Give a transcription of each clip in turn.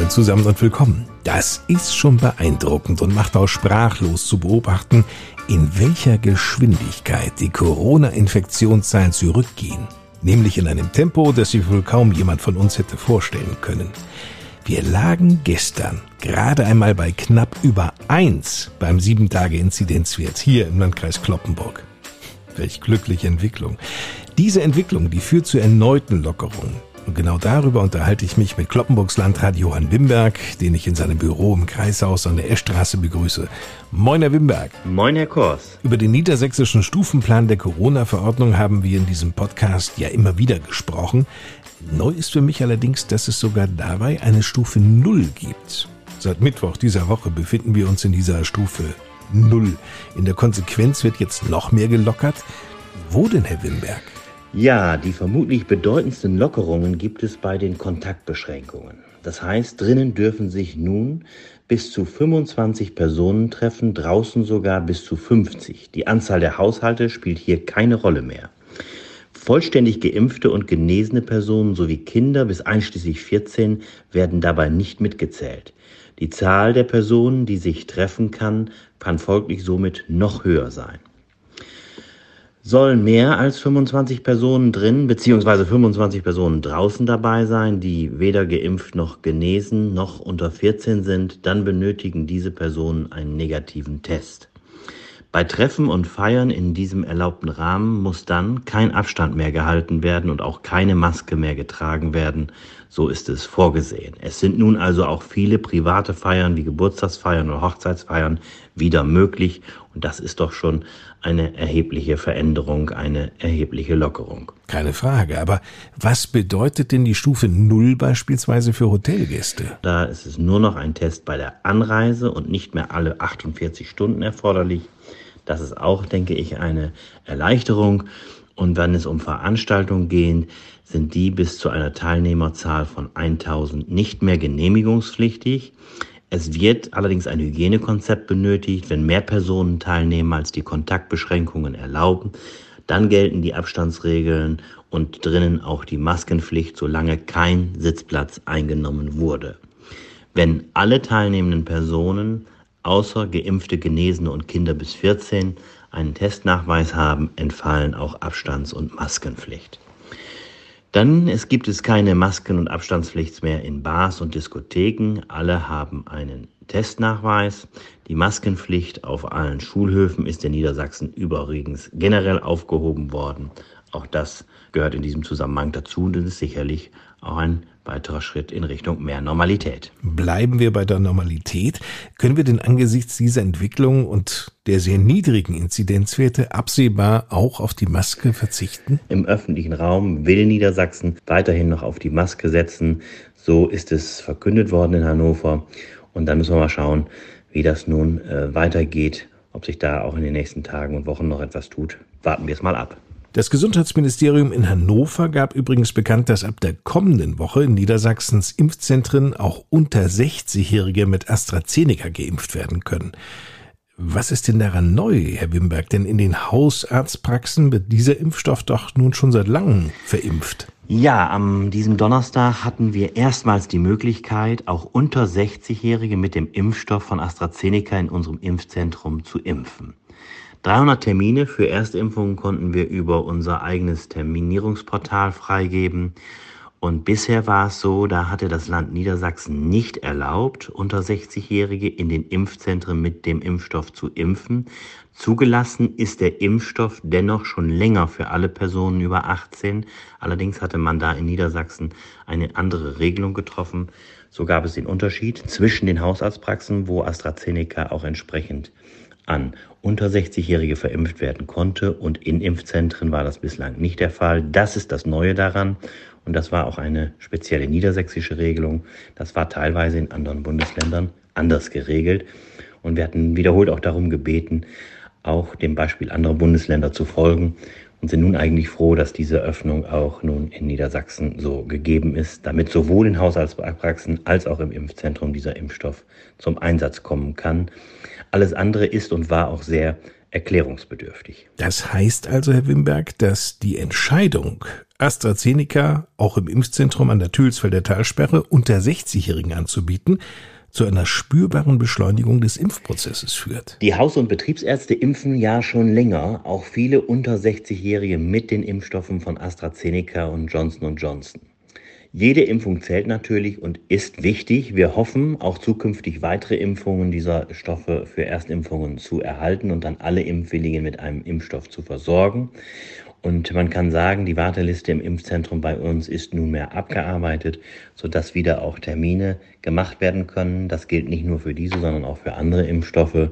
Moin zusammen und willkommen. Das ist schon beeindruckend und macht auch sprachlos zu beobachten, in welcher Geschwindigkeit die Corona-Infektionszahlen zurückgehen. Nämlich in einem Tempo, das sich wohl kaum jemand von uns hätte vorstellen können. Wir lagen gestern gerade einmal bei knapp über eins beim 7-Tage-Inzidenzwert hier im Landkreis Kloppenburg. Welch glückliche Entwicklung. Diese Entwicklung, die führt zu erneuten Lockerungen. Und genau darüber unterhalte ich mich mit Kloppenburgs Landrat Johann Wimberg, den ich in seinem Büro im Kreishaus an der Eschstraße begrüße. Moin, Herr Wimberg. Moin, Herr Kors. Über den niedersächsischen Stufenplan der Corona-Verordnung haben wir in diesem Podcast ja immer wieder gesprochen. Neu ist für mich allerdings, dass es sogar dabei eine Stufe Null gibt. Seit Mittwoch dieser Woche befinden wir uns in dieser Stufe Null. In der Konsequenz wird jetzt noch mehr gelockert. Wo denn, Herr Wimberg? Ja, die vermutlich bedeutendsten Lockerungen gibt es bei den Kontaktbeschränkungen. Das heißt, drinnen dürfen sich nun bis zu 25 Personen treffen, draußen sogar bis zu 50. Die Anzahl der Haushalte spielt hier keine Rolle mehr. Vollständig geimpfte und genesene Personen sowie Kinder bis einschließlich 14 werden dabei nicht mitgezählt. Die Zahl der Personen, die sich treffen kann, kann folglich somit noch höher sein. Sollen mehr als 25 Personen drin bzw. 25 Personen draußen dabei sein, die weder geimpft noch genesen noch unter 14 sind, dann benötigen diese Personen einen negativen Test. Bei Treffen und Feiern in diesem erlaubten Rahmen muss dann kein Abstand mehr gehalten werden und auch keine Maske mehr getragen werden. So ist es vorgesehen. Es sind nun also auch viele private Feiern wie Geburtstagsfeiern oder Hochzeitsfeiern wieder möglich. Und das ist doch schon eine erhebliche Veränderung, eine erhebliche Lockerung. Keine Frage. Aber was bedeutet denn die Stufe Null beispielsweise für Hotelgäste? Da ist es nur noch ein Test bei der Anreise und nicht mehr alle 48 Stunden erforderlich. Das ist auch, denke ich, eine Erleichterung. Und wenn es um Veranstaltungen geht, sind die bis zu einer Teilnehmerzahl von 1000 nicht mehr genehmigungspflichtig. Es wird allerdings ein Hygienekonzept benötigt, wenn mehr Personen teilnehmen, als die Kontaktbeschränkungen erlauben. Dann gelten die Abstandsregeln und drinnen auch die Maskenpflicht, solange kein Sitzplatz eingenommen wurde. Wenn alle teilnehmenden Personen außer geimpfte, Genesene und Kinder bis 14 einen Testnachweis haben, entfallen auch Abstands- und Maskenpflicht. Dann es gibt es keine Masken- und Abstandspflicht mehr in Bars und Diskotheken. Alle haben einen Testnachweis. Die Maskenpflicht auf allen Schulhöfen ist in Niedersachsen übrigens generell aufgehoben worden. Auch das gehört in diesem Zusammenhang dazu und ist sicherlich auch ein weiterer Schritt in Richtung mehr Normalität. Bleiben wir bei der Normalität. Können wir denn angesichts dieser Entwicklung und der sehr niedrigen Inzidenzwerte absehbar auch auf die Maske verzichten? Im öffentlichen Raum will Niedersachsen weiterhin noch auf die Maske setzen. So ist es verkündet worden in Hannover. Und dann müssen wir mal schauen, wie das nun äh, weitergeht, ob sich da auch in den nächsten Tagen und Wochen noch etwas tut. Warten wir es mal ab. Das Gesundheitsministerium in Hannover gab übrigens bekannt, dass ab der kommenden Woche in Niedersachsens Impfzentren auch unter 60-Jährige mit AstraZeneca geimpft werden können. Was ist denn daran neu, Herr Wimberg? Denn in den Hausarztpraxen wird dieser Impfstoff doch nun schon seit langem verimpft. Ja, am diesem Donnerstag hatten wir erstmals die Möglichkeit, auch unter 60-Jährige mit dem Impfstoff von AstraZeneca in unserem Impfzentrum zu impfen. 300 Termine für Erstimpfungen konnten wir über unser eigenes Terminierungsportal freigeben. Und bisher war es so, da hatte das Land Niedersachsen nicht erlaubt, unter 60-Jährige in den Impfzentren mit dem Impfstoff zu impfen. Zugelassen ist der Impfstoff dennoch schon länger für alle Personen über 18. Allerdings hatte man da in Niedersachsen eine andere Regelung getroffen. So gab es den Unterschied zwischen den Hausarztpraxen, wo AstraZeneca auch entsprechend an unter 60-Jährige verimpft werden konnte und in Impfzentren war das bislang nicht der Fall. Das ist das Neue daran und das war auch eine spezielle niedersächsische Regelung. Das war teilweise in anderen Bundesländern anders geregelt und wir hatten wiederholt auch darum gebeten, auch dem Beispiel anderer Bundesländer zu folgen und sind nun eigentlich froh, dass diese Öffnung auch nun in Niedersachsen so gegeben ist, damit sowohl in Haushaltspraxen als auch im Impfzentrum dieser Impfstoff zum Einsatz kommen kann. Alles andere ist und war auch sehr erklärungsbedürftig. Das heißt also, Herr Wimberg, dass die Entscheidung, AstraZeneca auch im Impfzentrum an der Thülsfelder Talsperre unter 60-Jährigen anzubieten, zu einer spürbaren Beschleunigung des Impfprozesses führt. Die Haus- und Betriebsärzte impfen ja schon länger, auch viele unter 60-Jährige mit den Impfstoffen von AstraZeneca und Johnson Johnson. Jede Impfung zählt natürlich und ist wichtig. Wir hoffen, auch zukünftig weitere Impfungen dieser Stoffe für Erstimpfungen zu erhalten und dann alle Impfwilligen mit einem Impfstoff zu versorgen. Und man kann sagen, die Warteliste im Impfzentrum bei uns ist nunmehr abgearbeitet, sodass wieder auch Termine gemacht werden können. Das gilt nicht nur für diese, sondern auch für andere Impfstoffe.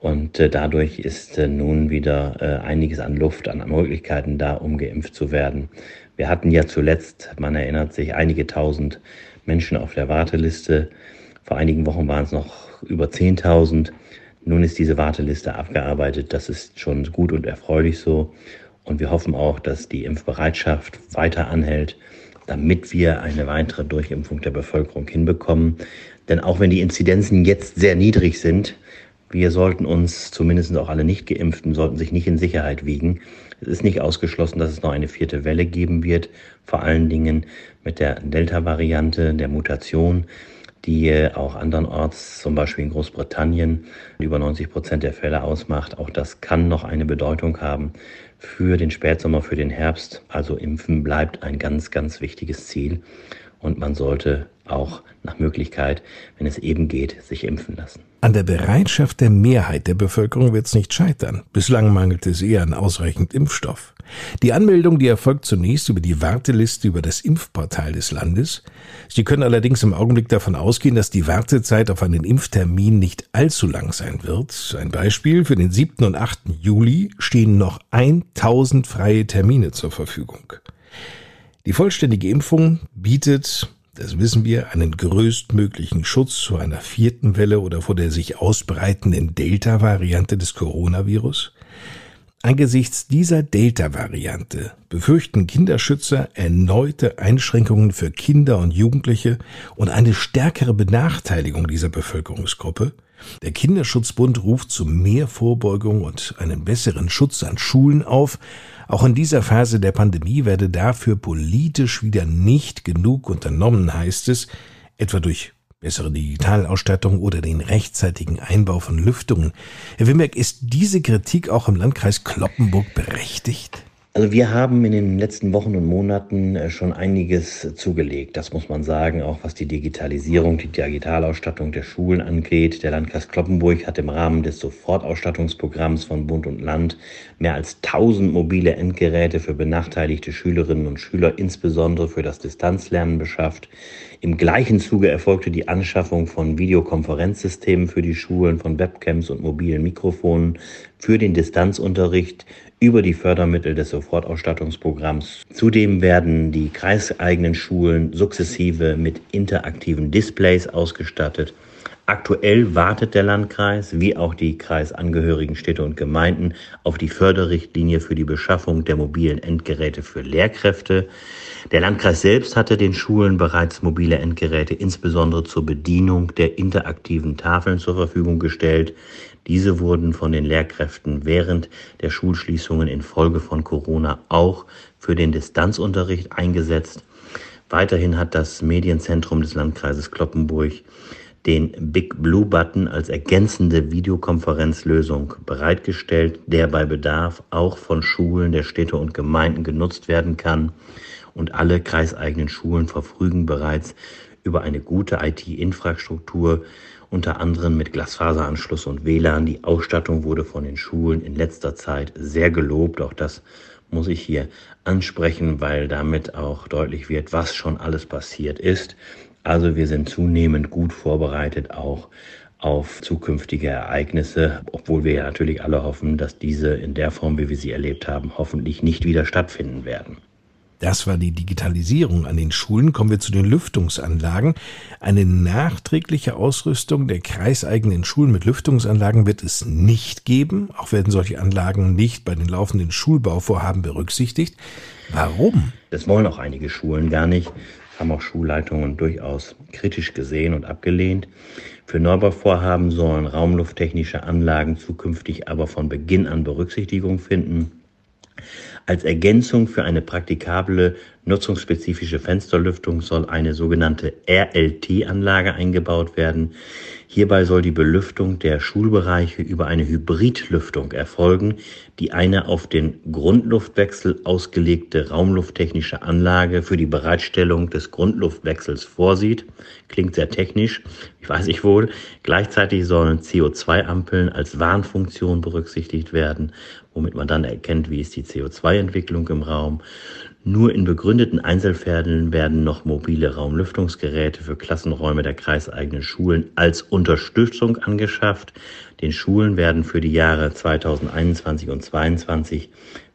Und äh, dadurch ist äh, nun wieder äh, einiges an Luft, an Möglichkeiten da, um geimpft zu werden. Wir hatten ja zuletzt, man erinnert sich, einige tausend Menschen auf der Warteliste. Vor einigen Wochen waren es noch über 10.000. Nun ist diese Warteliste abgearbeitet. Das ist schon gut und erfreulich so. Und wir hoffen auch, dass die Impfbereitschaft weiter anhält, damit wir eine weitere Durchimpfung der Bevölkerung hinbekommen. Denn auch wenn die Inzidenzen jetzt sehr niedrig sind, wir sollten uns, zumindest auch alle Nicht-Geimpften, sollten sich nicht in Sicherheit wiegen. Es ist nicht ausgeschlossen, dass es noch eine vierte Welle geben wird, vor allen Dingen mit der Delta-Variante, der Mutation, die auch andernorts, zum Beispiel in Großbritannien, über 90 Prozent der Fälle ausmacht. Auch das kann noch eine Bedeutung haben für den Spätsommer, für den Herbst. Also Impfen bleibt ein ganz, ganz wichtiges Ziel und man sollte auch nach Möglichkeit, wenn es eben geht, sich impfen lassen. An der Bereitschaft der Mehrheit der Bevölkerung wird es nicht scheitern. Bislang mangelt es eher an ausreichend Impfstoff. Die Anmeldung, die erfolgt zunächst über die Warteliste über das Impfportal des Landes. Sie können allerdings im Augenblick davon ausgehen, dass die Wartezeit auf einen Impftermin nicht allzu lang sein wird. Ein Beispiel, für den 7. und 8. Juli stehen noch 1000 freie Termine zur Verfügung. Die vollständige Impfung bietet das wissen wir, einen größtmöglichen Schutz vor einer vierten Welle oder vor der sich ausbreitenden Delta-Variante des Coronavirus? Angesichts dieser Delta-Variante befürchten Kinderschützer erneute Einschränkungen für Kinder und Jugendliche und eine stärkere Benachteiligung dieser Bevölkerungsgruppe. Der Kinderschutzbund ruft zu mehr Vorbeugung und einen besseren Schutz an Schulen auf, auch in dieser Phase der Pandemie werde dafür politisch wieder nicht genug unternommen, heißt es, etwa durch bessere Digitalausstattung oder den rechtzeitigen Einbau von Lüftungen. Herr Wimberg, ist diese Kritik auch im Landkreis Kloppenburg berechtigt? Also wir haben in den letzten Wochen und Monaten äh, schon einiges zugelegt. Das muss man sagen, auch was die Digitalisierung, die Digitalausstattung der Schulen angeht. Der Landkreis Kloppenburg hat im Rahmen des Sofortausstattungsprogramms von Bund und Land mehr als 1000 mobile Endgeräte für benachteiligte Schülerinnen und Schüler, insbesondere für das Distanzlernen beschafft. Im gleichen Zuge erfolgte die Anschaffung von Videokonferenzsystemen für die Schulen, von Webcams und mobilen Mikrofonen für den Distanzunterricht über die Fördermittel des Sofortausstattungsprogramms. Zudem werden die kreiseigenen Schulen sukzessive mit interaktiven Displays ausgestattet. Aktuell wartet der Landkreis wie auch die kreisangehörigen Städte und Gemeinden auf die Förderrichtlinie für die Beschaffung der mobilen Endgeräte für Lehrkräfte. Der Landkreis selbst hatte den Schulen bereits mobile Endgeräte insbesondere zur Bedienung der interaktiven Tafeln zur Verfügung gestellt. Diese wurden von den Lehrkräften während der Schulschließungen infolge von Corona auch für den Distanzunterricht eingesetzt. Weiterhin hat das Medienzentrum des Landkreises Kloppenburg den Big Blue Button als ergänzende Videokonferenzlösung bereitgestellt, der bei Bedarf auch von Schulen der Städte und Gemeinden genutzt werden kann. Und alle kreiseigenen Schulen verfügen bereits über eine gute IT-Infrastruktur unter anderem mit Glasfaseranschluss und WLAN. Die Ausstattung wurde von den Schulen in letzter Zeit sehr gelobt. Auch das muss ich hier ansprechen, weil damit auch deutlich wird, was schon alles passiert ist. Also wir sind zunehmend gut vorbereitet auch auf zukünftige Ereignisse, obwohl wir ja natürlich alle hoffen, dass diese in der Form, wie wir sie erlebt haben, hoffentlich nicht wieder stattfinden werden. Das war die Digitalisierung an den Schulen. Kommen wir zu den Lüftungsanlagen. Eine nachträgliche Ausrüstung der kreiseigenen Schulen mit Lüftungsanlagen wird es nicht geben. Auch werden solche Anlagen nicht bei den laufenden Schulbauvorhaben berücksichtigt. Warum? Das wollen auch einige Schulen gar nicht. Haben auch Schulleitungen durchaus kritisch gesehen und abgelehnt. Für Neubauvorhaben sollen raumlufttechnische Anlagen zukünftig aber von Beginn an Berücksichtigung finden. Als Ergänzung für eine praktikable nutzungsspezifische Fensterlüftung soll eine sogenannte RLT-Anlage eingebaut werden. Hierbei soll die Belüftung der Schulbereiche über eine Hybridlüftung erfolgen, die eine auf den Grundluftwechsel ausgelegte raumlufttechnische Anlage für die Bereitstellung des Grundluftwechsels vorsieht. Klingt sehr technisch, ich weiß ich wohl. Gleichzeitig sollen CO2-Ampeln als Warnfunktion berücksichtigt werden, womit man dann erkennt, wie ist die CO2-Entwicklung im Raum. Nur in begründeten Einzelfällen werden noch mobile Raumlüftungsgeräte für Klassenräume der kreiseigenen Schulen als Unterstützung angeschafft. Den Schulen werden für die Jahre 2021 und 2022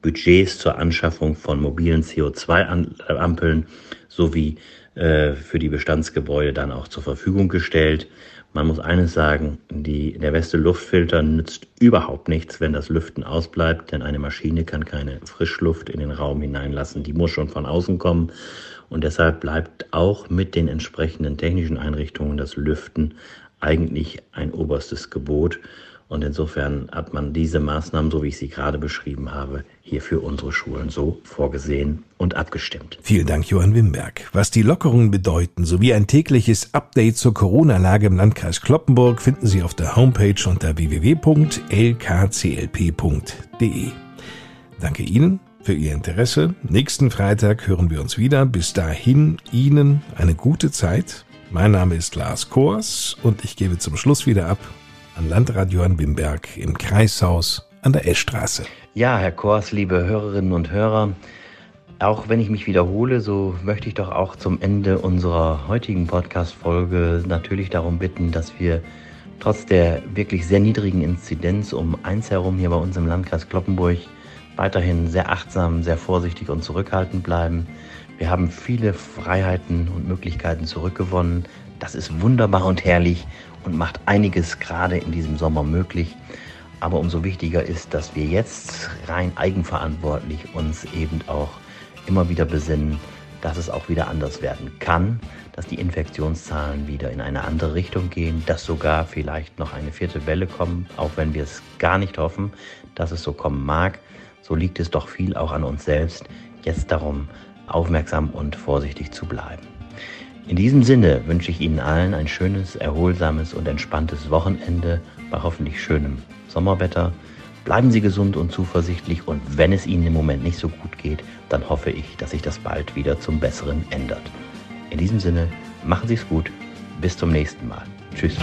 Budgets zur Anschaffung von mobilen CO2-Ampeln sowie äh, für die Bestandsgebäude dann auch zur Verfügung gestellt. Man muss eines sagen, die, der beste Luftfilter nützt überhaupt nichts, wenn das Lüften ausbleibt, denn eine Maschine kann keine Frischluft in den Raum hineinlassen. Die muss schon von außen kommen. Und deshalb bleibt auch mit den entsprechenden technischen Einrichtungen das Lüften eigentlich ein oberstes Gebot. Und insofern hat man diese Maßnahmen, so wie ich sie gerade beschrieben habe, hier für unsere Schulen so vorgesehen und abgestimmt. Vielen Dank, Johann Wimberg. Was die Lockerungen bedeuten, sowie ein tägliches Update zur Corona-Lage im Landkreis Kloppenburg finden Sie auf der Homepage unter www.lkclp.de. Danke Ihnen für Ihr Interesse. Nächsten Freitag hören wir uns wieder. Bis dahin Ihnen eine gute Zeit. Mein Name ist Lars Kors und ich gebe zum Schluss wieder ab an Landrat Johann Bimberg im Kreishaus an der Eschstraße. Ja, Herr Kors, liebe Hörerinnen und Hörer, auch wenn ich mich wiederhole, so möchte ich doch auch zum Ende unserer heutigen Podcast-Folge natürlich darum bitten, dass wir trotz der wirklich sehr niedrigen Inzidenz um eins herum hier bei uns im Landkreis Kloppenburg weiterhin sehr achtsam, sehr vorsichtig und zurückhaltend bleiben. Wir haben viele Freiheiten und Möglichkeiten zurückgewonnen. Das ist wunderbar und herrlich und macht einiges gerade in diesem Sommer möglich. Aber umso wichtiger ist, dass wir jetzt rein eigenverantwortlich uns eben auch immer wieder besinnen, dass es auch wieder anders werden kann, dass die Infektionszahlen wieder in eine andere Richtung gehen, dass sogar vielleicht noch eine vierte Welle kommt, auch wenn wir es gar nicht hoffen, dass es so kommen mag. So liegt es doch viel auch an uns selbst, jetzt darum aufmerksam und vorsichtig zu bleiben. In diesem Sinne wünsche ich Ihnen allen ein schönes, erholsames und entspanntes Wochenende bei hoffentlich schönem Sommerwetter. Bleiben Sie gesund und zuversichtlich und wenn es Ihnen im Moment nicht so gut geht, dann hoffe ich, dass sich das bald wieder zum Besseren ändert. In diesem Sinne, machen Sie es gut. Bis zum nächsten Mal. Tschüss.